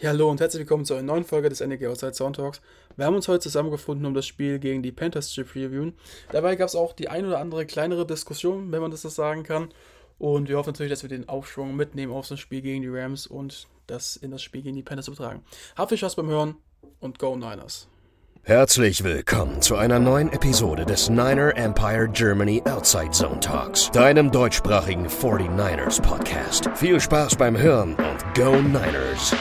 Ja, hallo und herzlich willkommen zu einer neuen Folge des NEG Outside Sound Talks. Wir haben uns heute zusammengefunden, um das Spiel gegen die Panthers zu previewen. Dabei gab es auch die ein oder andere kleinere Diskussion, wenn man das so sagen kann. Und wir hoffen natürlich, dass wir den Aufschwung mitnehmen auf das Spiel gegen die Rams und das in das Spiel gegen die Panthers übertragen. Habt viel Spaß beim Hören und Go Niners! Herzlich willkommen zu einer neuen Episode des Niner Empire Germany Outside Zone Talks, deinem deutschsprachigen 49ers Podcast. Viel Spaß beim Hören und Go Niners!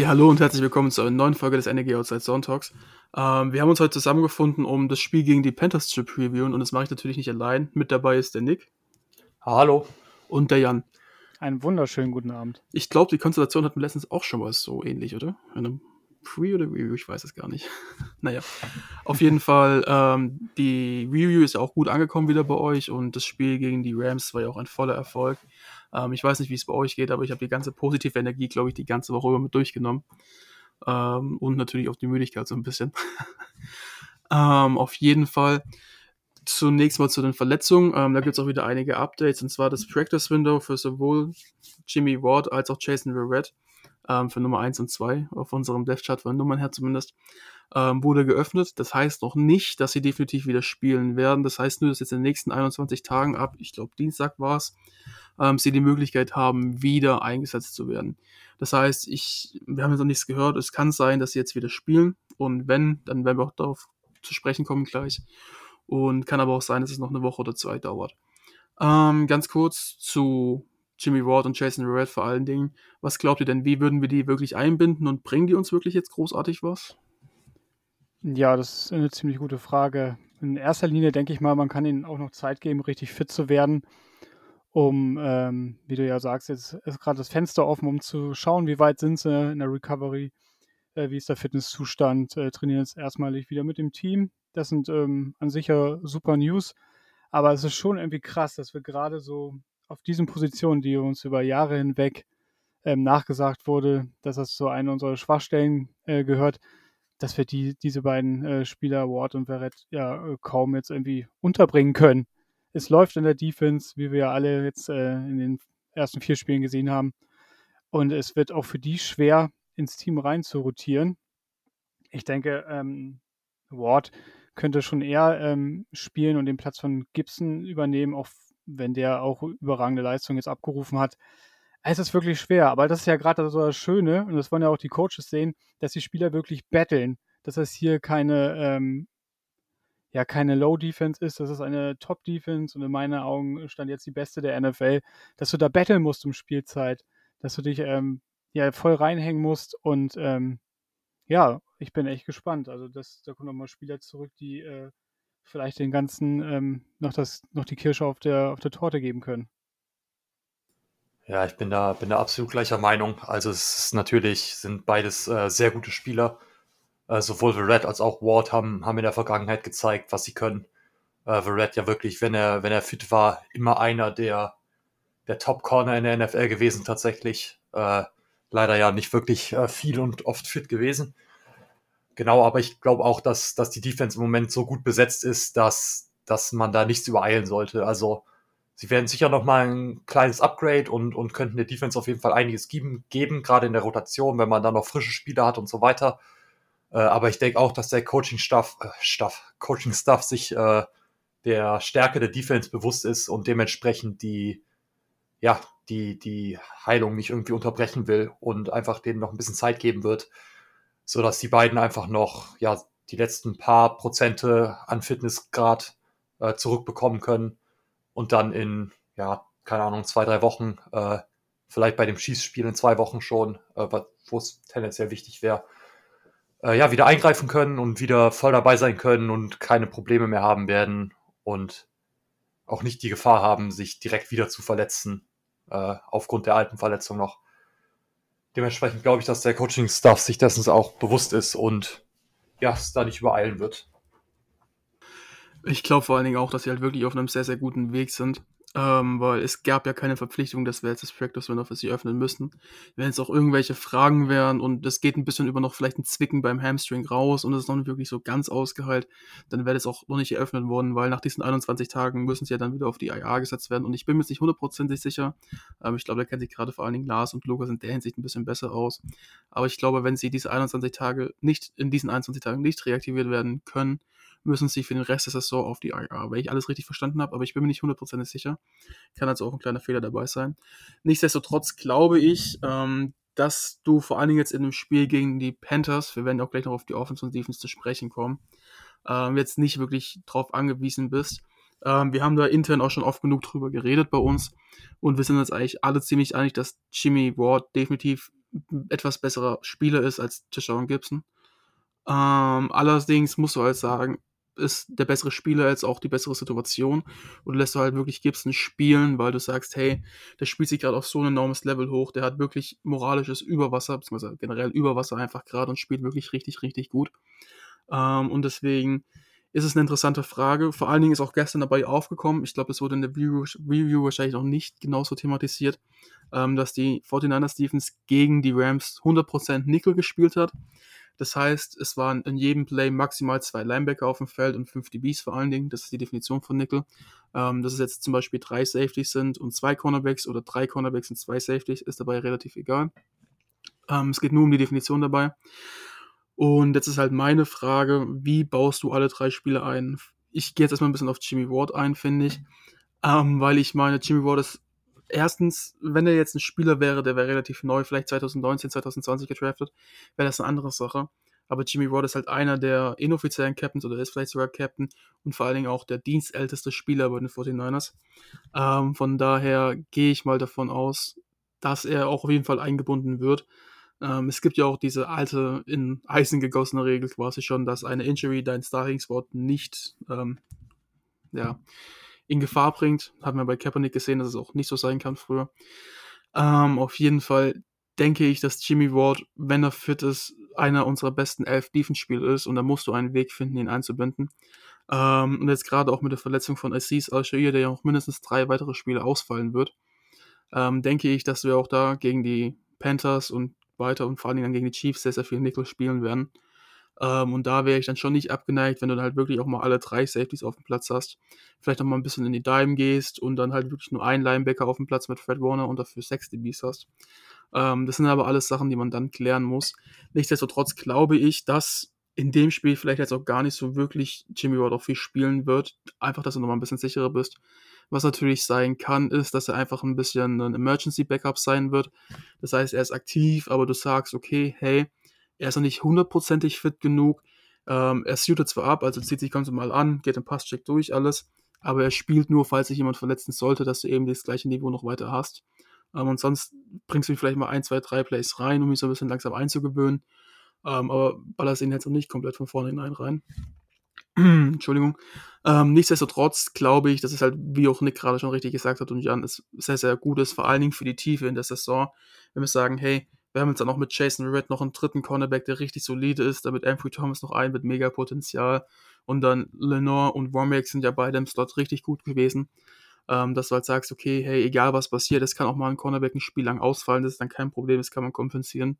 Ja, hallo und herzlich willkommen zu einer neuen Folge des NEG Outside Zone Talks. Ähm, wir haben uns heute zusammengefunden, um das Spiel gegen die Panthers zu previewen und das mache ich natürlich nicht allein. Mit dabei ist der Nick. Hallo. Und der Jan. Einen wunderschönen guten Abend. Ich glaube, die Konstellation hatten wir letztens auch schon mal so ähnlich, oder? In einem Free oder Review, ich weiß es gar nicht. naja, auf jeden Fall, ähm, die Review ist ja auch gut angekommen wieder bei euch und das Spiel gegen die Rams war ja auch ein voller Erfolg. Ähm, ich weiß nicht, wie es bei euch geht, aber ich habe die ganze positive Energie, glaube ich, die ganze Woche über mit durchgenommen. Ähm, und natürlich auch die Müdigkeit so ein bisschen. ähm, auf jeden Fall zunächst mal zu den Verletzungen. Ähm, da gibt es auch wieder einige Updates, und zwar das Practice Window für sowohl Jimmy Ward als auch Jason Verrett ähm, für Nummer 1 und 2 auf unserem Dev-Chart von Nummern her zumindest, ähm, wurde geöffnet. Das heißt noch nicht, dass sie definitiv wieder spielen werden. Das heißt nur, dass jetzt in den nächsten 21 Tagen ab, ich glaube Dienstag war es, ähm, sie die Möglichkeit haben, wieder eingesetzt zu werden. Das heißt, ich, wir haben jetzt noch nichts gehört. Es kann sein, dass sie jetzt wieder spielen. Und wenn, dann werden wir auch darauf zu sprechen kommen gleich. Und kann aber auch sein, dass es noch eine Woche oder zwei dauert. Ähm, ganz kurz zu Jimmy Ward und Jason Verrett vor allen Dingen. Was glaubt ihr denn, wie würden wir die wirklich einbinden und bringen die uns wirklich jetzt großartig was? Ja, das ist eine ziemlich gute Frage. In erster Linie denke ich mal, man kann ihnen auch noch Zeit geben, richtig fit zu werden um, ähm, wie du ja sagst, jetzt ist gerade das Fenster offen, um zu schauen, wie weit sind sie in der Recovery, äh, wie ist der Fitnesszustand, äh, trainieren jetzt erstmalig wieder mit dem Team. Das sind ähm, an sich ja super News, aber es ist schon irgendwie krass, dass wir gerade so auf diesen Positionen, die uns über Jahre hinweg ähm, nachgesagt wurde, dass das so eine unserer Schwachstellen äh, gehört, dass wir die, diese beiden äh, Spieler, Ward und Verrett, ja äh, kaum jetzt irgendwie unterbringen können es läuft in der Defense, wie wir ja alle jetzt äh, in den ersten vier Spielen gesehen haben. Und es wird auch für die schwer, ins Team rein zu rotieren. Ich denke, ähm, Ward könnte schon eher ähm, spielen und den Platz von Gibson übernehmen, auch wenn der auch überragende Leistung jetzt abgerufen hat. Es ist wirklich schwer, aber das ist ja gerade so das Schöne, und das wollen ja auch die Coaches sehen, dass die Spieler wirklich battlen, dass es hier keine ähm, ja keine Low-Defense ist, das ist eine Top-Defense und in meinen Augen stand jetzt die beste der NFL, dass du da battlen musst um Spielzeit, dass du dich ähm, ja voll reinhängen musst und ähm, ja, ich bin echt gespannt. Also das, da kommen nochmal Spieler zurück, die äh, vielleicht den ganzen ähm, noch das noch die Kirsche auf der auf der Torte geben können. Ja, ich bin da bin da absolut gleicher Meinung. Also es ist natürlich sind beides äh, sehr gute Spieler äh, sowohl Verrett als auch Ward haben, haben in der Vergangenheit gezeigt, was sie können. Äh, Verrett ja wirklich, wenn er, wenn er fit war, immer einer der, der Top-Corner in der NFL gewesen tatsächlich. Äh, leider ja nicht wirklich äh, viel und oft fit gewesen. Genau, aber ich glaube auch, dass, dass die Defense im Moment so gut besetzt ist, dass, dass man da nichts übereilen sollte. Also sie werden sicher noch mal ein kleines Upgrade und, und könnten der Defense auf jeden Fall einiges geben, geben, gerade in der Rotation, wenn man da noch frische Spieler hat und so weiter. Äh, aber ich denke auch, dass der Coaching-Staff, äh, Staff, Coaching-Staff sich äh, der Stärke der Defense bewusst ist und dementsprechend die, ja, die, die Heilung nicht irgendwie unterbrechen will und einfach denen noch ein bisschen Zeit geben wird, so dass die beiden einfach noch, ja, die letzten paar Prozente an Fitnessgrad äh, zurückbekommen können und dann in, ja, keine Ahnung, zwei, drei Wochen, äh, vielleicht bei dem Schießspiel in zwei Wochen schon, äh, wo es tendenziell wichtig wäre, äh, ja, wieder eingreifen können und wieder voll dabei sein können und keine Probleme mehr haben werden und auch nicht die Gefahr haben, sich direkt wieder zu verletzen, äh, aufgrund der alten Verletzung noch. Dementsprechend glaube ich, dass der Coaching-Staff sich dessen auch bewusst ist und ja, es da nicht übereilen wird. Ich glaube vor allen Dingen auch, dass sie halt wirklich auf einem sehr, sehr guten Weg sind. Ähm, weil es gab ja keine Verpflichtung, dass wir jetzt das Practice Window für sie öffnen müssten. Wenn es auch irgendwelche Fragen wären und es geht ein bisschen über noch vielleicht ein Zwicken beim Hamstring raus und es ist noch nicht wirklich so ganz ausgeheilt, dann wäre das auch noch nicht eröffnet worden, weil nach diesen 21 Tagen müssen sie ja dann wieder auf die IA gesetzt werden und ich bin mir jetzt nicht hundertprozentig sicher. Ähm, ich glaube, da kennen sich gerade vor allen Dingen Lars und Lukas in der Hinsicht ein bisschen besser aus. Aber ich glaube, wenn sie diese 21 Tage nicht, in diesen 21 Tagen nicht reaktiviert werden können, müssen sie für den Rest der Saison auf die IR, weil ich alles richtig verstanden habe, aber ich bin mir nicht hundertprozentig sicher. Kann also auch ein kleiner Fehler dabei sein. Nichtsdestotrotz glaube ich, ähm, dass du vor allen Dingen jetzt in dem Spiel gegen die Panthers, wir werden auch gleich noch auf die Offense und Defense zu sprechen kommen, ähm, jetzt nicht wirklich drauf angewiesen bist. Ähm, wir haben da intern auch schon oft genug drüber geredet bei uns und wir sind uns eigentlich alle ziemlich einig, dass Jimmy Ward definitiv etwas besserer Spieler ist als Tishawn Gibson. Ähm, allerdings musst du halt sagen, ist der bessere Spieler jetzt auch die bessere Situation und lässt du halt wirklich Gibson spielen, weil du sagst, hey, der spielt sich gerade auf so ein enormes Level hoch, der hat wirklich moralisches Überwasser, beziehungsweise generell Überwasser einfach gerade und spielt wirklich richtig, richtig gut. Ähm, und deswegen ist es eine interessante Frage. Vor allen Dingen ist auch gestern dabei aufgekommen, ich glaube, es wurde in der Review, Review wahrscheinlich noch nicht genauso thematisiert, ähm, dass die 49ers Defense gegen die Rams 100% Nickel gespielt hat. Das heißt, es waren in jedem Play maximal zwei Linebacker auf dem Feld und fünf DBs vor allen Dingen. Das ist die Definition von Nickel. Ähm, dass es jetzt zum Beispiel drei Safeties sind und zwei Cornerbacks oder drei Cornerbacks und zwei Safeties, ist dabei relativ egal. Ähm, es geht nur um die Definition dabei. Und jetzt ist halt meine Frage, wie baust du alle drei Spiele ein? Ich gehe jetzt erstmal ein bisschen auf Jimmy Ward ein, finde ich. Ähm, weil ich meine, Jimmy Ward ist erstens, wenn er jetzt ein Spieler wäre, der wäre relativ neu, vielleicht 2019, 2020 gedraftet, wäre das eine andere Sache. Aber Jimmy Ward ist halt einer der inoffiziellen Captains oder ist vielleicht sogar Captain und vor allen Dingen auch der dienstälteste Spieler bei den 49ers. Ähm, von daher gehe ich mal davon aus, dass er auch auf jeden Fall eingebunden wird. Ähm, es gibt ja auch diese alte, in Eisen gegossene Regel quasi schon, dass eine Injury dein Starting-Spot nicht ähm, ja, in Gefahr bringt. Haben wir bei Kaepernick gesehen, dass es auch nicht so sein kann früher. Ähm, auf jeden Fall denke ich, dass Jimmy Ward, wenn er fit ist, einer unserer besten elf Defense-Spieler ist und da musst du einen Weg finden, ihn einzubinden. Ähm, und jetzt gerade auch mit der Verletzung von Assis Al-Shair, der ja auch mindestens drei weitere Spiele ausfallen wird, ähm, denke ich, dass wir auch da gegen die Panthers und weiter und vor allen Dingen dann gegen die Chiefs sehr, sehr viel Nickel spielen werden. Ähm, und da wäre ich dann schon nicht abgeneigt, wenn du dann halt wirklich auch mal alle drei Safeties auf dem Platz hast. Vielleicht auch mal ein bisschen in die Dime gehst und dann halt wirklich nur einen Linebacker auf dem Platz mit Fred Warner und dafür sechs DBs hast. Ähm, das sind aber alles Sachen, die man dann klären muss. Nichtsdestotrotz glaube ich, dass in dem Spiel vielleicht jetzt auch gar nicht so wirklich Jimmy Ward auch viel spielen wird. Einfach, dass du nochmal ein bisschen sicherer bist. Was natürlich sein kann, ist, dass er einfach ein bisschen ein Emergency Backup sein wird. Das heißt, er ist aktiv, aber du sagst, okay, hey, er ist noch nicht hundertprozentig fit genug. Ähm, er suitet zwar ab, also zieht sich ganz normal an, geht den Passcheck durch, alles, aber er spielt nur, falls sich jemand verletzen sollte, dass du eben das gleiche Niveau noch weiter hast. Ähm, und sonst bringst du ihn vielleicht mal ein, zwei, drei Plays rein, um ihn so ein bisschen langsam einzugewöhnen. Ähm, aber ballerst ihn jetzt noch nicht komplett von vornherein rein. Entschuldigung. Ähm, nichtsdestotrotz glaube ich, dass es halt, wie auch Nick gerade schon richtig gesagt hat und Jan, es sehr, sehr gut ist, vor allen Dingen für die Tiefe in der Saison, wenn wir sagen, hey, wir haben jetzt dann auch mit Jason Red noch einen dritten Cornerback, der richtig solide ist, damit Anthony Thomas noch einen mit mega Potenzial und dann Lenore und Womack sind ja beide im Slot richtig gut gewesen. Ähm, dass du halt sagst, okay, hey, egal was passiert, es kann auch mal ein Cornerback ein Spiel lang ausfallen, das ist dann kein Problem, das kann man kompensieren.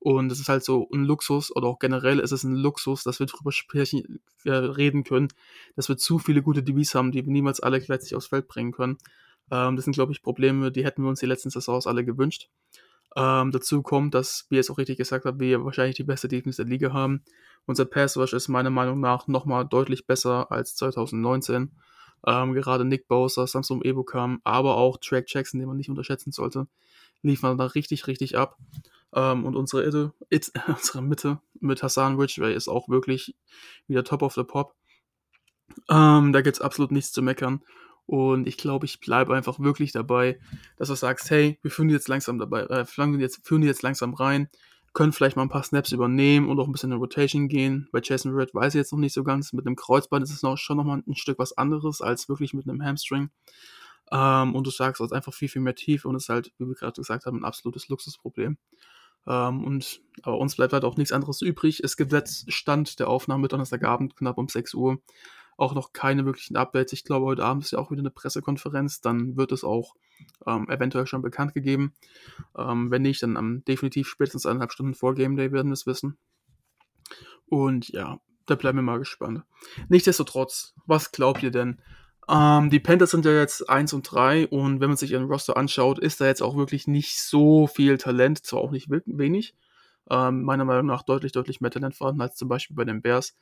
Und es ist halt so ein Luxus, oder auch generell ist es ein Luxus, dass wir drüber sprechen, äh, reden können, dass wir zu viele gute DBs haben, die wir niemals alle gleichzeitig aufs Feld bringen können. Ähm, das sind, glaube ich, Probleme, die hätten wir uns die letzten Saisons alle gewünscht. Ähm, dazu kommt, dass, wie ihr es auch richtig gesagt habt, wir wahrscheinlich die beste Defense der Liga haben. Unser Pass Rush ist meiner Meinung nach nochmal deutlich besser als 2019. Ähm, gerade Nick Bowser, Samsung Ebukam, aber auch Track Jackson, den man nicht unterschätzen sollte, liefern da richtig, richtig ab. Ähm, und unsere, Ide, It, unsere Mitte mit Hassan Ridgway ist auch wirklich wieder top of the pop. Ähm, da gibt es absolut nichts zu meckern. Und ich glaube, ich bleibe einfach wirklich dabei, dass du sagst, hey, wir führen die jetzt langsam dabei, äh, führen, jetzt, führen die jetzt langsam rein, können vielleicht mal ein paar Snaps übernehmen und auch ein bisschen in Rotation gehen. Bei Jason Red weiß ich jetzt noch nicht so ganz. Mit einem Kreuzband ist es noch, schon nochmal ein Stück was anderes als wirklich mit einem Hamstring. Ähm, und du sagst, es ist einfach viel, viel mehr tief und ist halt, wie wir gerade gesagt haben, ein absolutes Luxusproblem. Ähm, und aber uns bleibt halt auch nichts anderes übrig. Es gibt jetzt Stand der Aufnahme Donnerstagabend knapp um 6 Uhr auch noch keine wirklichen Updates. Ich glaube, heute Abend ist ja auch wieder eine Pressekonferenz. Dann wird es auch ähm, eventuell schon bekannt gegeben. Ähm, wenn nicht, dann am definitiv spätestens eineinhalb Stunden vor Game Day werden wir es wissen. Und ja, da bleiben wir mal gespannt. Nichtsdestotrotz, was glaubt ihr denn? Ähm, die Panthers sind ja jetzt 1 und 3 und wenn man sich ihren Roster anschaut, ist da jetzt auch wirklich nicht so viel Talent, zwar auch nicht wenig, ähm, meiner Meinung nach deutlich, deutlich mehr Talent vorhanden als zum Beispiel bei den Bears.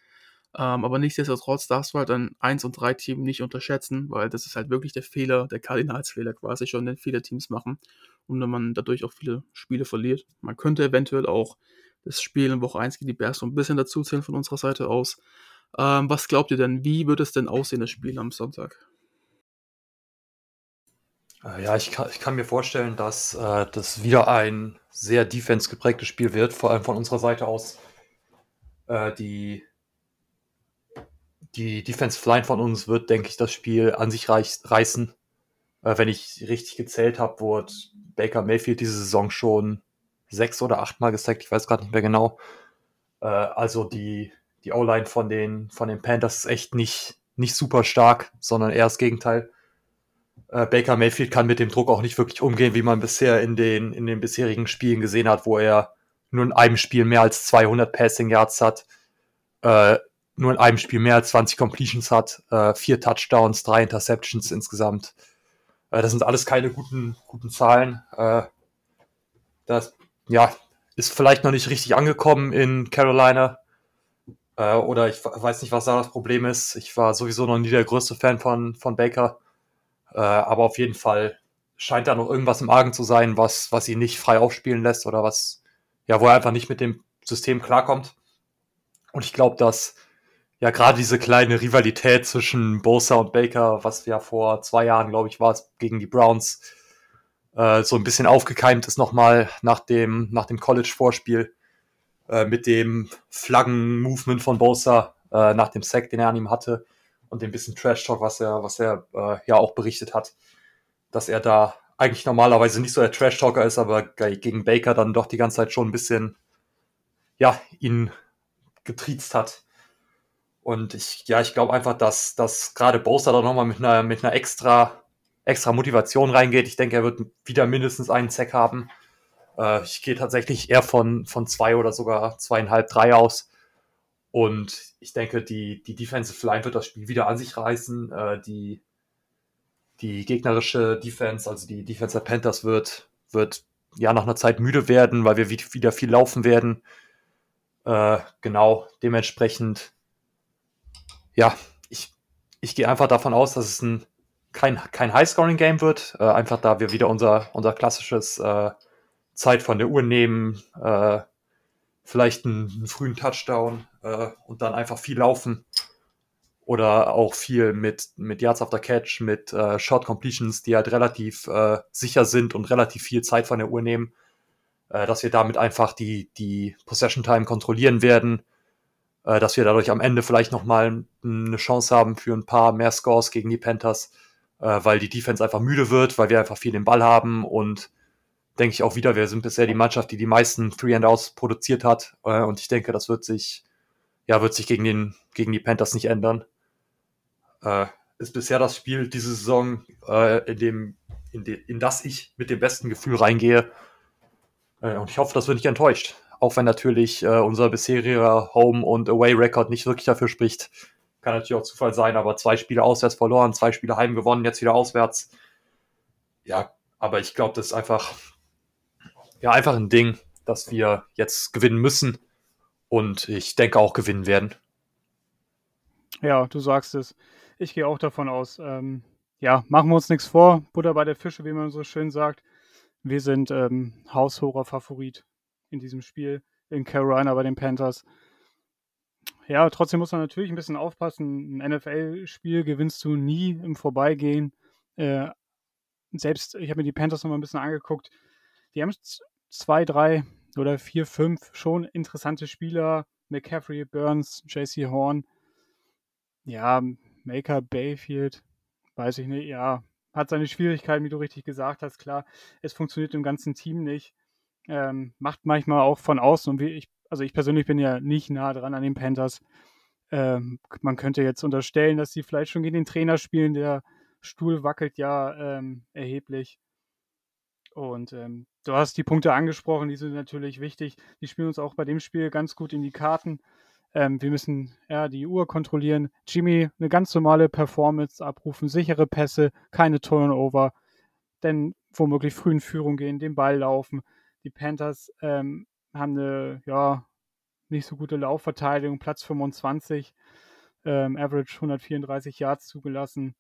Ähm, aber nichtsdestotrotz darfst du halt ein 1 und 3 Team nicht unterschätzen, weil das ist halt wirklich der Fehler, der Kardinalsfehler quasi schon, den viele Teams machen und wenn man dadurch auch viele Spiele verliert. Man könnte eventuell auch das Spiel in Woche 1 gegen die Bears so ein bisschen dazu zählen von unserer Seite aus. Ähm, was glaubt ihr denn? Wie wird es denn aussehen, das Spiel am Sonntag? Äh, ja, ich kann, ich kann mir vorstellen, dass äh, das wieder ein sehr defense geprägtes Spiel wird, vor allem von unserer Seite aus. Äh, die die Defensive Line von uns wird, denke ich, das Spiel an sich reißen. Äh, wenn ich richtig gezählt habe, wurde Baker Mayfield diese Saison schon sechs oder achtmal gesackt, ich weiß gerade nicht mehr genau. Äh, also die, die O-Line von den, von den Panthers ist echt nicht, nicht super stark, sondern eher das Gegenteil. Äh, Baker Mayfield kann mit dem Druck auch nicht wirklich umgehen, wie man bisher in den, in den bisherigen Spielen gesehen hat, wo er nur in einem Spiel mehr als 200 Passing Yards hat, äh, nur in einem Spiel mehr als 20 Completions hat, äh, vier Touchdowns, drei Interceptions insgesamt. Äh, das sind alles keine guten, guten Zahlen. Äh, das ja, ist vielleicht noch nicht richtig angekommen in Carolina. Äh, oder ich weiß nicht, was da das Problem ist. Ich war sowieso noch nie der größte Fan von, von Baker. Äh, aber auf jeden Fall scheint da noch irgendwas im Argen zu sein, was, was ihn nicht frei aufspielen lässt oder was, ja, wo er einfach nicht mit dem System klarkommt. Und ich glaube, dass ja gerade diese kleine Rivalität zwischen Bosa und Baker, was ja vor zwei Jahren, glaube ich, war es gegen die Browns, äh, so ein bisschen aufgekeimt ist nochmal nach dem, nach dem College-Vorspiel äh, mit dem Flaggen-Movement von Bosa äh, nach dem Sack, den er an ihm hatte und dem bisschen Trash-Talk, was er, was er äh, ja auch berichtet hat, dass er da eigentlich normalerweise nicht so der Trash-Talker ist, aber gegen Baker dann doch die ganze Zeit schon ein bisschen, ja, ihn getriezt hat. Und ich, ja, ich glaube einfach, dass, dass gerade Bosa da nochmal mit einer, mit einer extra extra Motivation reingeht. Ich denke, er wird wieder mindestens einen Sack haben. Äh, ich gehe tatsächlich eher von, von zwei oder sogar zweieinhalb, drei aus. Und ich denke, die, die Defensive Line wird das Spiel wieder an sich reißen. Äh, die, die gegnerische Defense, also die Defense der Panthers, wird, wird ja nach einer Zeit müde werden, weil wir wieder viel laufen werden. Äh, genau, dementsprechend, ja, ich, ich gehe einfach davon aus, dass es ein kein, kein High-Scoring-Game wird, äh, einfach da wir wieder unser, unser klassisches äh, Zeit von der Uhr nehmen, äh, vielleicht einen, einen, frühen Touchdown äh, und dann einfach viel laufen. Oder auch viel mit, mit Yards after Catch, mit äh, Short Completions, die halt relativ äh, sicher sind und relativ viel Zeit von der Uhr nehmen, dass wir damit einfach die, die Possession Time kontrollieren werden, dass wir dadurch am Ende vielleicht nochmal eine Chance haben für ein paar mehr Scores gegen die Panthers äh, weil die Defense einfach müde wird, weil wir einfach viel den Ball haben und denke ich auch wieder, wir sind bisher die Mannschaft, die die meisten Three and Outs produziert hat äh, und ich denke, das wird sich ja wird sich gegen den gegen die Panthers nicht ändern. Äh, ist bisher das Spiel diese Saison, äh, in dem in, de, in das ich mit dem besten Gefühl reingehe äh, und ich hoffe, das wird nicht enttäuscht. Auch wenn natürlich äh, unser bisheriger Home- und Away-Record nicht wirklich dafür spricht, kann natürlich auch Zufall sein, aber zwei Spiele auswärts verloren, zwei Spiele heim gewonnen, jetzt wieder auswärts. Ja, aber ich glaube, das ist einfach, ja, einfach ein Ding, dass wir jetzt gewinnen müssen und ich denke auch gewinnen werden. Ja, du sagst es. Ich gehe auch davon aus. Ähm, ja, machen wir uns nichts vor. Butter bei der Fische, wie man so schön sagt. Wir sind ähm, haushoher Favorit in diesem Spiel in Carolina bei den Panthers. Ja, trotzdem muss man natürlich ein bisschen aufpassen. Ein NFL-Spiel gewinnst du nie im Vorbeigehen. Äh, selbst, ich habe mir die Panthers noch mal ein bisschen angeguckt. Die haben zwei, drei oder vier, fünf schon interessante Spieler. McCaffrey, Burns, JC Horn. Ja, Maker Bayfield, weiß ich nicht. Ja, hat seine Schwierigkeiten, wie du richtig gesagt hast. Klar, es funktioniert im ganzen Team nicht. Ähm, macht manchmal auch von außen und wie ich also ich persönlich bin ja nicht nah dran an den Panthers. Ähm, man könnte jetzt unterstellen, dass sie vielleicht schon gegen den Trainer spielen. Der Stuhl wackelt ja ähm, erheblich. Und ähm, du hast die Punkte angesprochen, die sind natürlich wichtig. Die spielen uns auch bei dem Spiel ganz gut in die Karten. Ähm, wir müssen ja die Uhr kontrollieren. Jimmy eine ganz normale Performance abrufen, sichere Pässe, keine Turnover, denn womöglich früh in Führung gehen, den Ball laufen. Die Panthers ähm, haben eine ja nicht so gute Laufverteidigung, Platz 25, ähm, Average 134 Yards zugelassen.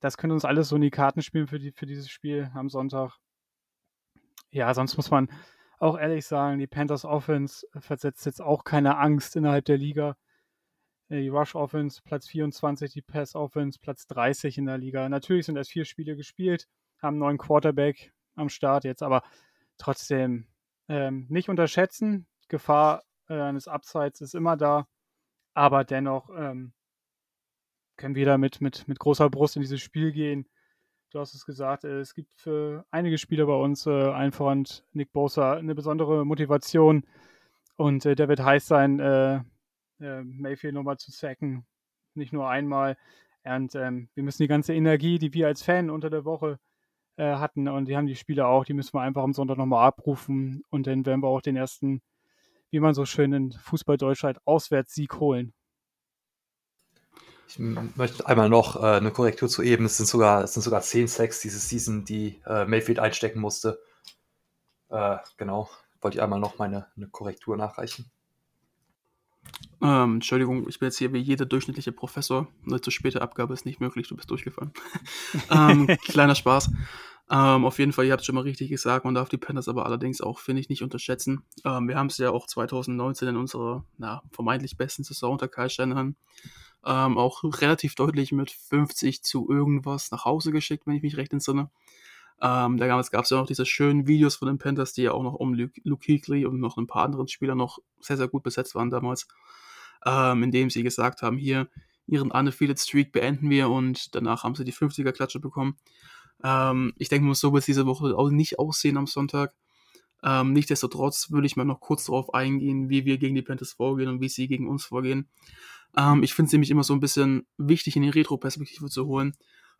Das könnte uns alles so in die Karten spielen für, die, für dieses Spiel am Sonntag. Ja, sonst muss man auch ehrlich sagen, die Panthers Offense versetzt jetzt auch keine Angst innerhalb der Liga. Äh, die Rush Offense Platz 24, die Pass Offense Platz 30 in der Liga. Natürlich sind erst vier Spiele gespielt, haben einen neuen Quarterback am Start jetzt, aber trotzdem ähm, nicht unterschätzen. Gefahr äh, eines Upsides ist immer da, aber dennoch ähm, können wir da mit, mit, mit großer Brust in dieses Spiel gehen du hast es gesagt, äh, es gibt für einige Spieler bei uns, äh, einfach Nick Bosa, eine besondere Motivation. Und äh, der wird heiß sein, äh, äh, Mayfield nochmal zu sacken. Nicht nur einmal. Und ähm, wir müssen die ganze Energie, die wir als Fan unter der Woche äh, hatten, und die haben die Spieler auch, die müssen wir einfach am Sonntag nochmal abrufen. Und dann werden wir auch den ersten, wie man so schön in Fußball-Deutschland, Auswärtssieg holen. Ich möchte einmal noch äh, eine Korrektur zu eben. Es sind sogar, es sind sogar zehn Sacks diese Season, die äh, Mayfield einstecken musste. Äh, genau. Wollte ich einmal noch meine eine Korrektur nachreichen. Ähm, Entschuldigung, ich bin jetzt hier wie jeder durchschnittliche Professor. Eine zu späte Abgabe ist nicht möglich, du bist durchgefallen. ähm, kleiner Spaß. Ähm, auf jeden Fall, ihr habt es schon mal richtig gesagt, man darf die Panthers aber allerdings auch, finde ich, nicht unterschätzen. Ähm, wir haben es ja auch 2019 in unserer na, vermeintlich besten Saison unter Kyle Shanahan ähm, auch relativ deutlich mit 50 zu irgendwas nach Hause geschickt, wenn ich mich recht entsinne. Ähm, da gab es ja noch diese schönen Videos von den Panthers, die ja auch noch um Luke, Luke und noch ein paar anderen Spieler noch sehr, sehr gut besetzt waren damals, ähm, in dem sie gesagt haben, hier, ihren Undefeated Streak beenden wir und danach haben sie die 50er-Klatsche bekommen. Ähm, ich denke, so wird es diese Woche auch nicht aussehen am Sonntag. Ähm, nichtsdestotrotz würde ich mal noch kurz darauf eingehen, wie wir gegen die Panthers vorgehen und wie sie gegen uns vorgehen. Ähm, ich finde es nämlich immer so ein bisschen wichtig, in die Retro-Perspektive zu holen.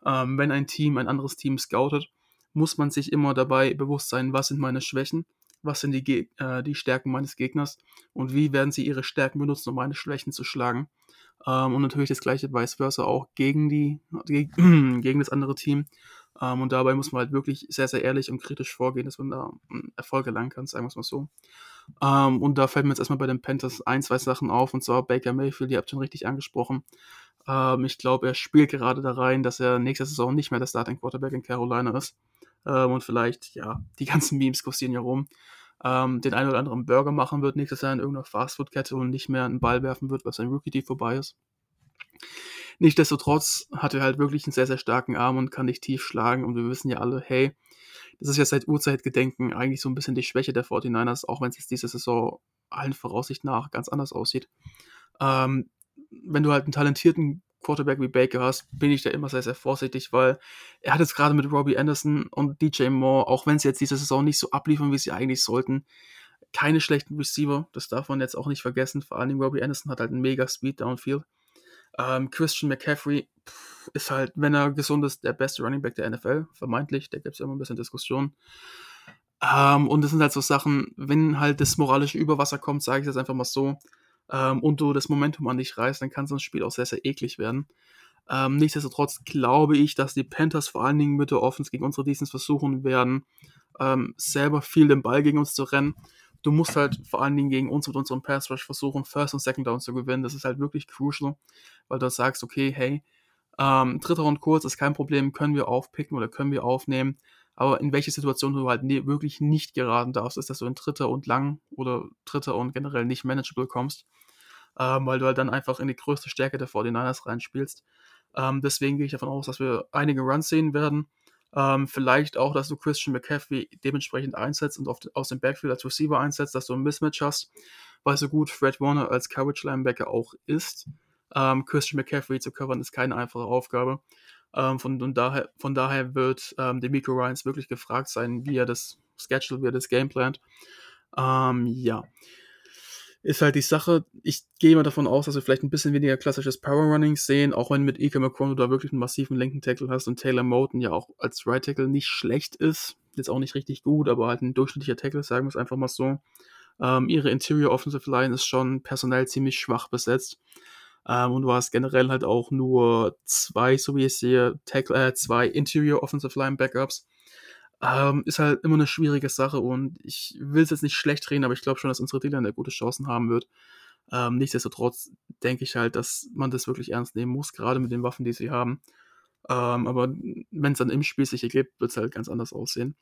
Ähm, wenn ein Team ein anderes Team scoutet, muss man sich immer dabei bewusst sein, was sind meine Schwächen, was sind die, äh, die Stärken meines Gegners und wie werden sie ihre Stärken benutzen, um meine Schwächen zu schlagen. Ähm, und natürlich das gleiche vice versa auch gegen, die, gegen, gegen das andere Team. Ähm, und dabei muss man halt wirklich sehr, sehr ehrlich und kritisch vorgehen, dass man da hm, Erfolg erlangen kann, sagen wir es mal so. Ähm, und da fällt mir jetzt erstmal bei den Panthers ein, zwei Sachen auf, und zwar Baker Mayfield, die habt ihr schon richtig angesprochen. Ähm, ich glaube, er spielt gerade da rein, dass er nächste Saison nicht mehr der Starting Quarterback in Carolina ist. Und vielleicht, ja, die ganzen Memes kursieren ja rum. Den einen oder anderen Burger machen wird nächstes Jahr in irgendeiner Fastfood-Kette und nicht mehr einen Ball werfen wird, weil sein Rookie-Deal vorbei ist. Nichtsdestotrotz hat er halt wirklich einen sehr, sehr starken Arm und kann dich tief schlagen. Und wir wissen ja alle, hey, das ist ja seit Urzeitgedenken eigentlich so ein bisschen die Schwäche der 49ers, auch wenn es jetzt diese Saison allen Voraussicht nach ganz anders aussieht. Ähm, wenn du halt einen talentierten Quarterback wie Baker hast, bin ich da immer sehr, sehr vorsichtig, weil er hat jetzt gerade mit Robbie Anderson und DJ Moore, auch wenn sie jetzt diese Saison nicht so abliefern, wie sie eigentlich sollten, keine schlechten Receiver. Das darf man jetzt auch nicht vergessen. Vor allem Robbie Anderson hat halt einen mega Speed downfield. Ähm, Christian McCaffrey pff, ist halt, wenn er gesund ist, der beste Running Back der NFL, vermeintlich. Da gibt es ja immer ein bisschen Diskussion. Ähm, und das sind halt so Sachen, wenn halt das moralische Überwasser kommt, sage ich das einfach mal so, ähm, und du das Momentum an dich reißt, dann kann so ein Spiel auch sehr, sehr eklig werden. Ähm, nichtsdestotrotz glaube ich, dass die Panthers vor allen Dingen mit der Offense gegen unsere Defense versuchen werden, ähm, selber viel den Ball gegen uns zu rennen du musst halt vor allen Dingen gegen uns mit unserem Pass Rush versuchen, First und Second Down zu gewinnen. Das ist halt wirklich crucial, weil du sagst, okay, hey, ähm, dritter und kurz ist kein Problem, können wir aufpicken oder können wir aufnehmen. Aber in welche Situation du halt ne wirklich nicht geraten darfst, ist, dass du in dritter und lang oder dritter und generell nicht manageable kommst, ähm, weil du halt dann einfach in die größte Stärke der 49ers reinspielst. Ähm, deswegen gehe ich davon aus, dass wir einige Runs sehen werden. Ähm, vielleicht auch, dass du Christian McCaffrey dementsprechend einsetzt und auf, aus dem Backfield als Receiver einsetzt, dass du ein Mismatch hast, weil so gut Fred Warner als Coverage Linebacker auch ist. Ähm, Christian McCaffrey zu covern ist keine einfache Aufgabe. Ähm, von, daher, von daher wird ähm, Demico Ryans wirklich gefragt sein, wie er das Schedule, wie er das Game plant. Ähm, ja. Ist halt die Sache, ich gehe mal davon aus, dass wir vielleicht ein bisschen weniger klassisches Power Running sehen, auch wenn mit Ike du da wirklich einen massiven linken Tackle hast und Taylor Moten ja auch als Right Tackle nicht schlecht ist, jetzt auch nicht richtig gut, aber halt ein durchschnittlicher Tackle, sagen wir es einfach mal so. Ähm, ihre Interior Offensive Line ist schon personell ziemlich schwach besetzt. Ähm, und du hast generell halt auch nur zwei, so wie ich sehe, Tackle, äh, zwei Interior Offensive Line Backups. Ähm, ist halt immer eine schwierige Sache und ich will es jetzt nicht schlecht reden, aber ich glaube schon, dass unsere D-Line gute Chancen haben wird. Ähm, nichtsdestotrotz denke ich halt, dass man das wirklich ernst nehmen muss, gerade mit den Waffen, die sie haben. Ähm, aber wenn es dann im Spiel sich ergibt, wird es halt ganz anders aussehen.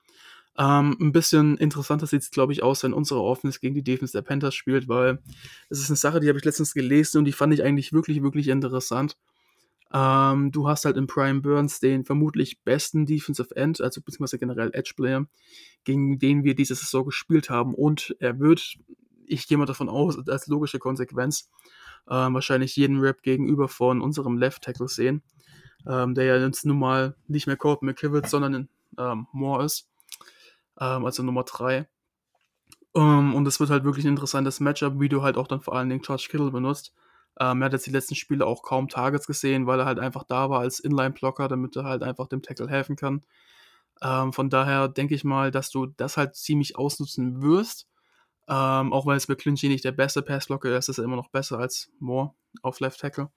Ähm, ein bisschen interessanter sieht es, glaube ich, aus, wenn unsere Offense gegen die Defense der Panthers spielt, weil es ist eine Sache, die habe ich letztens gelesen und die fand ich eigentlich wirklich, wirklich interessant. Ähm, du hast halt in Prime Burns den vermutlich besten Defensive End, also beziehungsweise generell Edge Player, gegen den wir diese Saison gespielt haben. Und er wird, ich gehe mal davon aus, als logische Konsequenz, ähm, wahrscheinlich jeden Rap gegenüber von unserem Left Tackle sehen, ähm, der ja jetzt nun mal nicht mehr Colt McKivitz, sondern ähm, Moore ist, ähm, also Nummer 3. Um, ähm, und es wird halt wirklich ein interessantes Matchup, wie du halt auch dann vor allen Dingen George Kittle benutzt. Ähm, er hat jetzt die letzten Spiele auch kaum Targets gesehen, weil er halt einfach da war als Inline-Blocker, damit er halt einfach dem Tackle helfen kann. Ähm, von daher denke ich mal, dass du das halt ziemlich ausnutzen wirst. Ähm, auch weil es McClinchy nicht der beste Passblocker ist, ist er immer noch besser als Moore auf Left Tackle.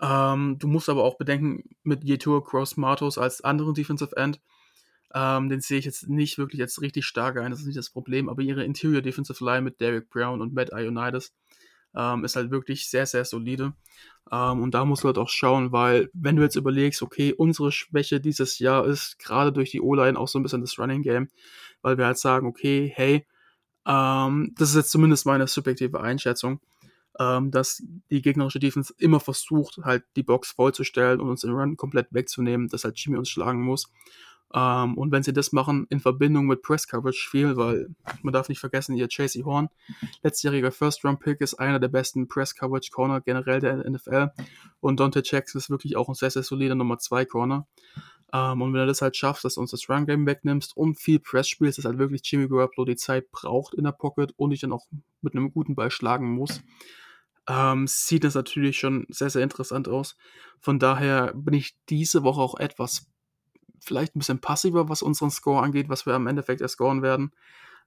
Ähm, du musst aber auch bedenken, mit Yetur Cross Matos als anderen Defensive End, ähm, den sehe ich jetzt nicht wirklich als richtig stark ein, das ist nicht das Problem, aber ihre Interior Defensive Line mit Derek Brown und Matt Ionides ähm, ist halt wirklich sehr, sehr solide. Ähm, und da musst du halt auch schauen, weil wenn du jetzt überlegst, okay, unsere Schwäche dieses Jahr ist gerade durch die O-Line auch so ein bisschen das Running Game, weil wir halt sagen, okay, hey, ähm, das ist jetzt zumindest meine subjektive Einschätzung, ähm, dass die gegnerische Defense immer versucht, halt die Box vollzustellen und uns den Run komplett wegzunehmen, dass halt Jimmy uns schlagen muss. Ähm, und wenn sie das machen in Verbindung mit Press Coverage viel, weil man darf nicht vergessen, ihr Chasey Horn, letztjähriger First-Round-Pick, ist einer der besten Press Coverage Corner generell der NFL. Und Dante Jackson ist wirklich auch ein sehr, sehr solider Nummer 2 Corner. Ähm, und wenn du das halt schaffst, dass du uns das Run-Game wegnimmst und viel Press spielst, dass halt wirklich Jimmy Garoppolo die Zeit braucht in der Pocket und ich dann auch mit einem guten Ball schlagen muss, ähm, sieht das natürlich schon sehr, sehr interessant aus. Von daher bin ich diese Woche auch etwas vielleicht ein bisschen passiver, was unseren Score angeht, was wir am Endeffekt erscoren werden.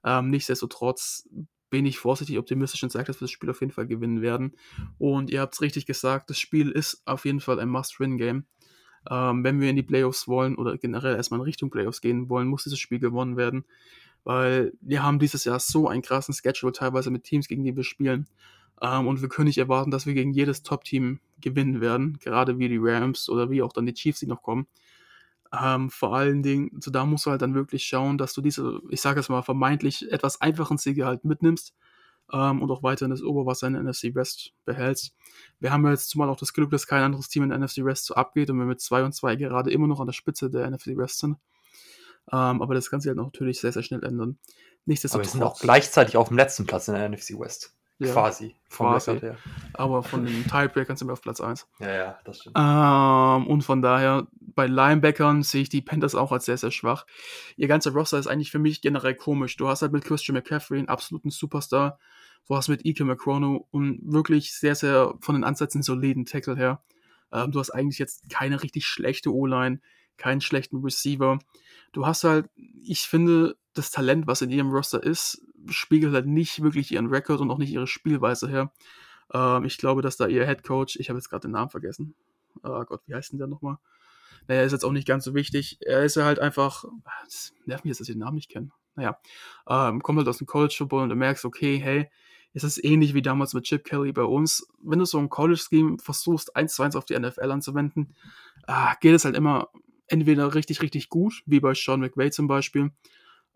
Ähm, nichtsdestotrotz bin ich vorsichtig optimistisch und sage, dass wir das Spiel auf jeden Fall gewinnen werden. Und ihr habt es richtig gesagt, das Spiel ist auf jeden Fall ein Must-Win-Game. Ähm, wenn wir in die Playoffs wollen oder generell erstmal in Richtung Playoffs gehen wollen, muss dieses Spiel gewonnen werden. Weil wir haben dieses Jahr so einen krassen Schedule, teilweise mit Teams, gegen die wir spielen. Ähm, und wir können nicht erwarten, dass wir gegen jedes Top-Team gewinnen werden, gerade wie die Rams oder wie auch dann die Chiefs, die noch kommen. Ähm, vor allen Dingen, so da musst du halt dann wirklich schauen, dass du diese, ich sage jetzt mal, vermeintlich etwas einfachen Siege halt mitnimmst ähm, und auch weiterhin das Oberwasser in der NFC West behältst. Wir haben jetzt zumal auch das Glück, dass kein anderes Team in der NFC West so abgeht und wir mit 2 und 2 gerade immer noch an der Spitze der NFC West sind. Ähm, aber das kann sich halt natürlich sehr, sehr schnell ändern. Nichtsdestotrotz. Aber wir sind auch gleichzeitig auf dem letzten Platz in der NFC West. Ja, quasi. Vom quasi. Her. Aber von den Tiebreakern sind wir auf Platz 1. Ja, ja, das stimmt. Ähm, und von daher, bei Linebackern sehe ich die Panthers auch als sehr, sehr schwach. Ihr ganzer Roster ist eigentlich für mich generell komisch. Du hast halt mit Christian McCaffrey einen absoluten Superstar. Du hast mit Ike McCrono und wirklich sehr, sehr von den Ansätzen soliden Tackle her. Ähm, du hast eigentlich jetzt keine richtig schlechte O-Line, keinen schlechten Receiver. Du hast halt, ich finde, das Talent, was in ihrem Roster ist, spiegelt halt nicht wirklich ihren Rekord und auch nicht ihre Spielweise her. Ähm, ich glaube, dass da ihr Head Coach, ich habe jetzt gerade den Namen vergessen. Oh Gott, wie heißt denn der nochmal? Naja, ist jetzt auch nicht ganz so wichtig. Er ist ja halt einfach, das nervt mich jetzt, dass ich den Namen nicht kenne. Naja, ähm, kommt halt aus dem College Football und du merkst, okay, hey, es ist ähnlich wie damals mit Chip Kelly bei uns. Wenn du so ein College-Scheme versuchst, eins zu eins auf die NFL anzuwenden, äh, geht es halt immer entweder richtig, richtig gut, wie bei Sean McVay zum Beispiel,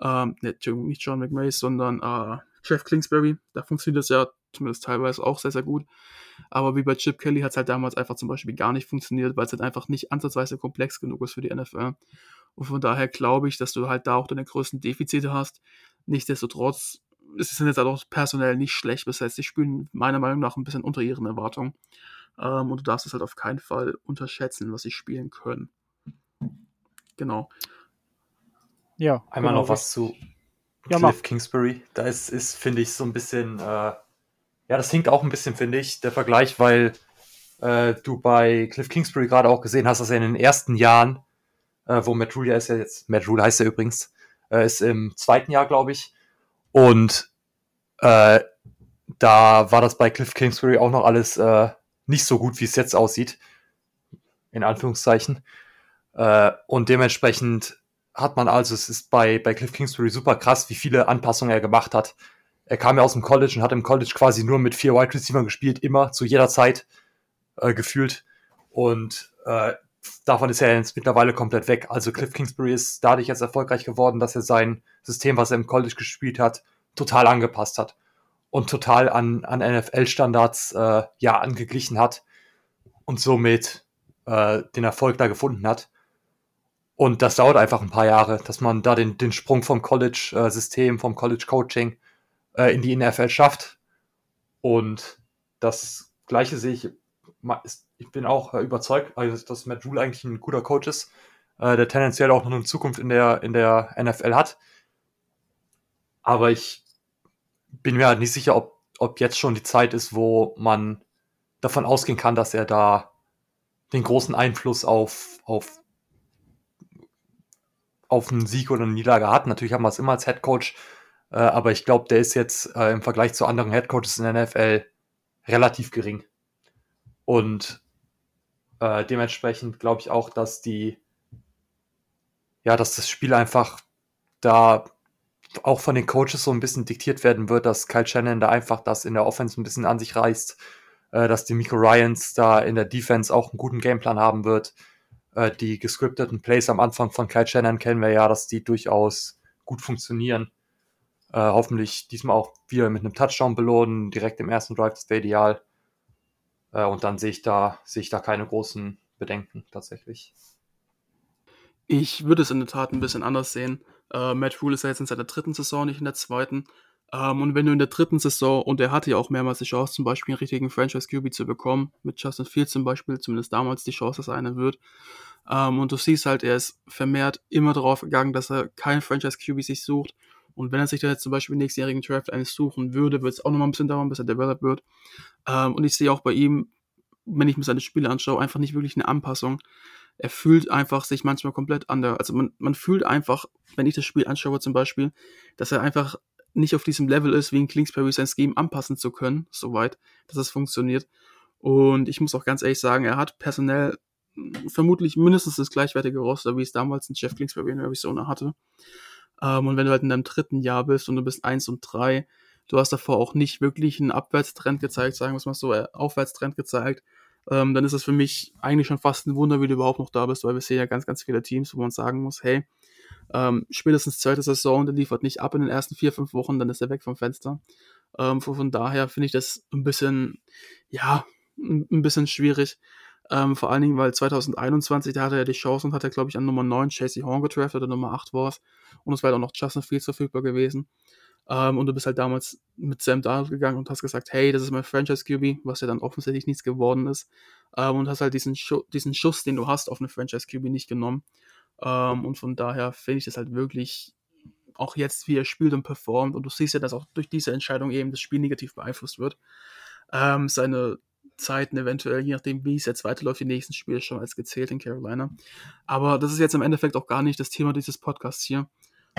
ähm, nicht John McMay, sondern äh, Jeff Kingsbury. Da funktioniert das ja zumindest teilweise auch sehr, sehr gut. Aber wie bei Chip Kelly hat es halt damals einfach zum Beispiel gar nicht funktioniert, weil es halt einfach nicht ansatzweise komplex genug ist für die NFL. Und von daher glaube ich, dass du halt da auch deine größten Defizite hast. Nichtsdestotrotz es sind jetzt halt auch personell nicht schlecht besetzt. Die spielen meiner Meinung nach ein bisschen unter ihren Erwartungen. Ähm, und du darfst es halt auf keinen Fall unterschätzen, was sie spielen können. Genau. Ja. Einmal genau, noch was zu ja, Cliff Kingsbury. Da ist, ist finde ich, so ein bisschen, äh, Ja, das hinkt auch ein bisschen, finde ich, der Vergleich, weil äh, du bei Cliff Kingsbury gerade auch gesehen hast, dass er in den ersten Jahren, äh, wo Matt Rule ja ist ja jetzt, Matt Rule heißt er übrigens, äh, ist im zweiten Jahr, glaube ich. Und äh, da war das bei Cliff Kingsbury auch noch alles äh, nicht so gut, wie es jetzt aussieht. In Anführungszeichen. Und dementsprechend hat man also, es ist bei, bei Cliff Kingsbury super krass, wie viele Anpassungen er gemacht hat. Er kam ja aus dem College und hat im College quasi nur mit vier Wide Receivers gespielt, immer, zu jeder Zeit äh, gefühlt. Und äh, davon ist er jetzt mittlerweile komplett weg. Also Cliff Kingsbury ist dadurch jetzt erfolgreich geworden, dass er sein System, was er im College gespielt hat, total angepasst hat und total an, an NFL-Standards äh, ja angeglichen hat und somit äh, den Erfolg da gefunden hat. Und das dauert einfach ein paar Jahre, dass man da den, den Sprung vom College-System, vom College-Coaching äh, in die NFL schafft. Und das Gleiche sehe ich, ich bin auch äh, überzeugt, also, dass Matt Rule eigentlich ein guter Coach ist, äh, der tendenziell auch noch eine Zukunft in der, in der NFL hat. Aber ich bin mir halt nicht sicher, ob, ob jetzt schon die Zeit ist, wo man davon ausgehen kann, dass er da den großen Einfluss auf, auf auf einen Sieg oder eine Niederlage hat. Natürlich haben wir es immer als Head Coach, äh, aber ich glaube, der ist jetzt äh, im Vergleich zu anderen Head Coaches in der NFL relativ gering. Und äh, dementsprechend glaube ich auch, dass die, ja, dass das Spiel einfach da auch von den Coaches so ein bisschen diktiert werden wird, dass Kyle Shannon da einfach das in der Offense ein bisschen an sich reißt, äh, dass die Miko Ryans da in der Defense auch einen guten Gameplan haben wird äh, die gescripteten Plays am Anfang von Kyle Shannon kennen wir ja, dass die durchaus gut funktionieren. Äh, hoffentlich diesmal auch wieder mit einem Touchdown belohnen, direkt im ersten Drive, das wäre ideal. Äh, und dann sehe ich da, sehe ich da keine großen Bedenken tatsächlich. Ich würde es in der Tat ein bisschen anders sehen. Äh, Matt Rule ist ja jetzt in seiner dritten Saison, nicht in der zweiten. Ähm, und wenn du in der dritten Saison, und er hatte ja auch mehrmals die Chance, zum Beispiel einen richtigen Franchise-QB zu bekommen, mit Justin Fields zum Beispiel, zumindest damals die Chance, dass er einer wird. Ähm, und du siehst halt, er ist vermehrt immer darauf gegangen, dass er keinen Franchise-QB sich sucht. Und wenn er sich da jetzt zum Beispiel im nächstjährigen Draft eines suchen würde, wird es auch nochmal ein bisschen dauern, bis er developed wird. Ähm, und ich sehe auch bei ihm, wenn ich mir seine Spiele anschaue, einfach nicht wirklich eine Anpassung. Er fühlt einfach sich manchmal komplett anders. Also man, man fühlt einfach, wenn ich das Spiel anschaue zum Beispiel, dass er einfach nicht auf diesem Level ist, wie ein Kingsbury sein Scheme anpassen zu können, soweit, dass es funktioniert. Und ich muss auch ganz ehrlich sagen, er hat personell vermutlich mindestens das gleichwertige Roster, wie es damals ein Jeff Kingsbury in Arizona hatte. Ähm, und wenn du halt in deinem dritten Jahr bist und du bist eins und drei, du hast davor auch nicht wirklich einen Abwärtstrend gezeigt, sagen wir es mal so, äh, Aufwärtstrend gezeigt, ähm, dann ist es für mich eigentlich schon fast ein Wunder, wie du überhaupt noch da bist, weil wir sehen ja ganz, ganz viele Teams, wo man sagen muss, hey, ähm, spätestens zweite Saison, der liefert nicht ab in den ersten vier, fünf Wochen, dann ist er weg vom Fenster. Ähm, von daher finde ich das ein bisschen, ja, ein bisschen schwierig. Ähm, vor allen Dingen, weil 2021, da hatte er die Chance und hat er, glaube ich, an Nummer 9 Chasey Horn gedraftet oder Nummer 8 war es. Und es war halt auch noch Justin Fields verfügbar gewesen. Ähm, und du bist halt damals mit Sam Darnold gegangen und hast gesagt, hey, das ist mein Franchise-QB, was ja dann offensichtlich nichts geworden ist. Ähm, und hast halt diesen, Schu diesen Schuss, den du hast, auf eine Franchise-QB nicht genommen. Ähm, und von daher finde ich das halt wirklich, auch jetzt, wie er spielt und performt, und du siehst ja, dass auch durch diese Entscheidung eben das Spiel negativ beeinflusst wird. Ähm, seine Zeiten eventuell, je nachdem, wie es jetzt weiterläuft, die nächsten Spiele schon als gezählt in Carolina. Aber das ist jetzt im Endeffekt auch gar nicht das Thema dieses Podcasts hier.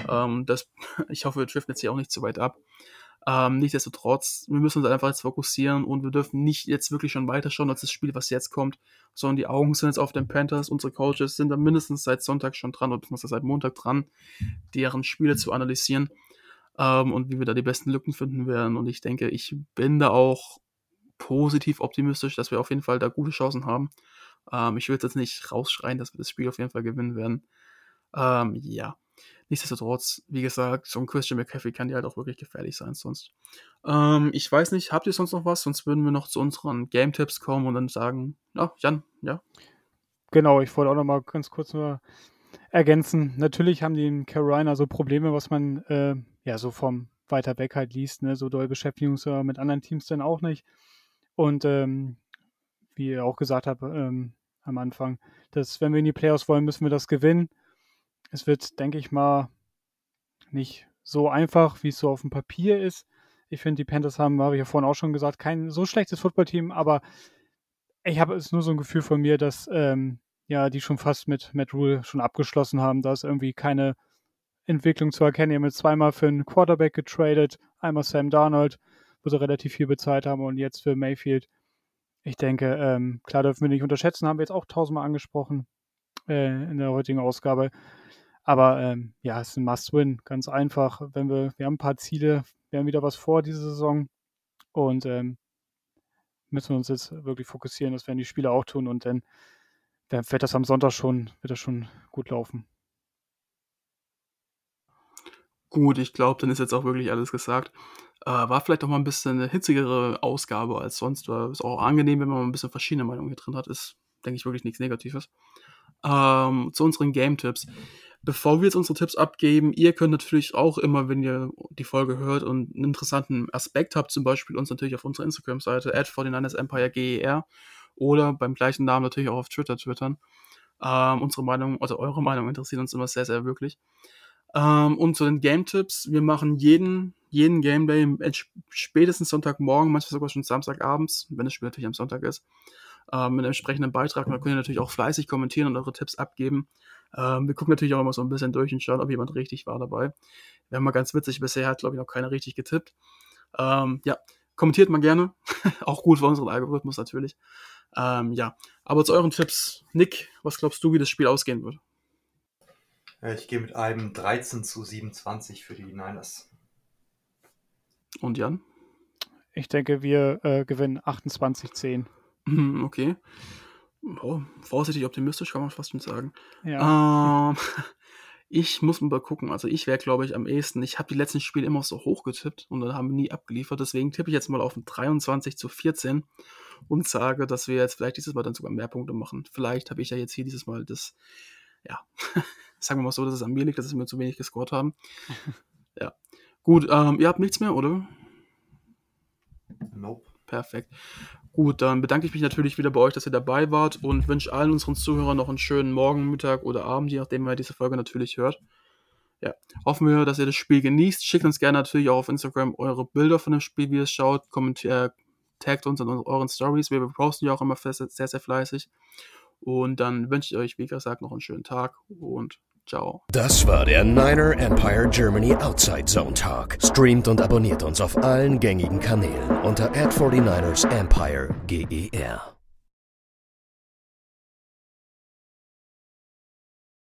Ähm, das, ich hoffe, wir driften jetzt hier auch nicht zu weit ab. Ähm, nichtsdestotrotz, wir müssen uns einfach jetzt fokussieren und wir dürfen nicht jetzt wirklich schon weiterschauen als das Spiel, was jetzt kommt, sondern die Augen sind jetzt auf den Panthers. Unsere Coaches sind da mindestens seit Sonntag schon dran oder seit Montag dran, deren Spiele zu analysieren ähm, und wie wir da die besten Lücken finden werden. Und ich denke, ich bin da auch positiv optimistisch, dass wir auf jeden Fall da gute Chancen haben. Ähm, ich will jetzt nicht rausschreien, dass wir das Spiel auf jeden Fall gewinnen werden. Ähm, ja. Nichtsdestotrotz, wie gesagt, so ein Christian McCaffrey kann ja halt auch wirklich gefährlich sein sonst. Ähm, ich weiß nicht, habt ihr sonst noch was? Sonst würden wir noch zu unseren Game-Tipps kommen und dann sagen, ja, Jan, ja. Genau, ich wollte auch noch mal ganz kurz nur ergänzen. Natürlich haben die in Carolina so Probleme, was man äh, ja so vom weiter weg halt liest. Ne? So doll ja mit anderen Teams dann auch nicht. Und ähm, wie ihr auch gesagt habt ähm, am Anfang, dass wenn wir in die Playoffs wollen, müssen wir das gewinnen es wird, denke ich mal, nicht so einfach, wie es so auf dem Papier ist. Ich finde, die Panthers haben, habe ich ja vorhin auch schon gesagt, kein so schlechtes Footballteam, aber ich habe es nur so ein Gefühl von mir, dass ähm, ja, die schon fast mit Matt Rule schon abgeschlossen haben. Da ist irgendwie keine Entwicklung zu erkennen. Die haben jetzt zweimal für einen Quarterback getradet, einmal Sam Darnold, wo sie relativ viel bezahlt haben und jetzt für Mayfield. Ich denke, ähm, klar dürfen wir nicht unterschätzen, haben wir jetzt auch tausendmal angesprochen äh, in der heutigen Ausgabe. Aber ähm, ja, es ist ein Must-Win, ganz einfach. Wenn wir, wir haben ein paar Ziele, wir haben wieder was vor diese Saison und ähm, müssen wir uns jetzt wirklich fokussieren. Das werden die Spieler auch tun und dann wird das am Sonntag schon, wird das schon gut laufen. Gut, ich glaube, dann ist jetzt auch wirklich alles gesagt. Äh, war vielleicht auch mal ein bisschen eine hitzigere Ausgabe als sonst. War ist auch angenehm, wenn man ein bisschen verschiedene Meinungen hier drin hat. Ist, denke ich, wirklich nichts Negatives. Ähm, zu unseren Game-Tipps. Bevor wir jetzt unsere Tipps abgeben, ihr könnt natürlich auch immer, wenn ihr die Folge hört und einen interessanten Aspekt habt, zum Beispiel uns natürlich auf unserer Instagram-Seite, at 49 EmpireGER oder beim gleichen Namen natürlich auch auf Twitter twittern. Ähm, unsere Meinung, also eure Meinung interessiert uns immer sehr, sehr wirklich. Ähm, und zu den Game-Tipps, wir machen jeden, jeden Game Day spätestens Sonntagmorgen, manchmal sogar schon Samstagabends, wenn das Spiel natürlich am Sonntag ist, ähm, mit einem entsprechenden Beitrag. Und da könnt ihr natürlich auch fleißig kommentieren und eure Tipps abgeben. Ähm, wir gucken natürlich auch immer so ein bisschen durch und schauen, ob jemand richtig war dabei. Wäre mal ganz witzig, bisher hat, glaube ich, noch keiner richtig getippt. Ähm, ja, kommentiert mal gerne. auch gut für unseren Algorithmus natürlich. Ähm, ja, aber zu euren Tipps. Nick, was glaubst du, wie das Spiel ausgehen wird? Äh, ich gehe mit einem 13 zu 27 für die Niners. Und Jan? Ich denke, wir äh, gewinnen 28-10. Mhm, okay. Oh, vorsichtig optimistisch kann man fast schon sagen. Ja. Ähm, ich muss mal gucken. Also ich wäre, glaube ich, am ehesten. Ich habe die letzten Spiele immer so hoch getippt und dann haben wir nie abgeliefert. Deswegen tippe ich jetzt mal auf ein 23 zu 14 und sage, dass wir jetzt vielleicht dieses Mal dann sogar mehr Punkte machen. Vielleicht habe ich ja jetzt hier dieses Mal das, ja, sagen wir mal so, dass es an mir liegt, dass wir zu wenig gescored haben. ja. Gut, ähm, ihr habt nichts mehr, oder? Nope. Perfekt. Gut, dann bedanke ich mich natürlich wieder bei euch, dass ihr dabei wart und wünsche allen unseren Zuhörern noch einen schönen Morgen, Mittag oder Abend, je nachdem, wer diese Folge natürlich hört. Ja, hoffen wir, dass ihr das Spiel genießt. Schickt uns gerne natürlich auch auf Instagram eure Bilder von dem Spiel, wie ihr es schaut. Kommentiert, taggt uns in euren Stories. Wir posten ja auch immer sehr, sehr fleißig. Und dann wünsche ich euch, wie gesagt, noch einen schönen Tag und ciao. Das war der Niner Empire Germany Outside Zone Talk. Streamt und abonniert uns auf allen gängigen Kanälen unter ad 49 ersempire GER.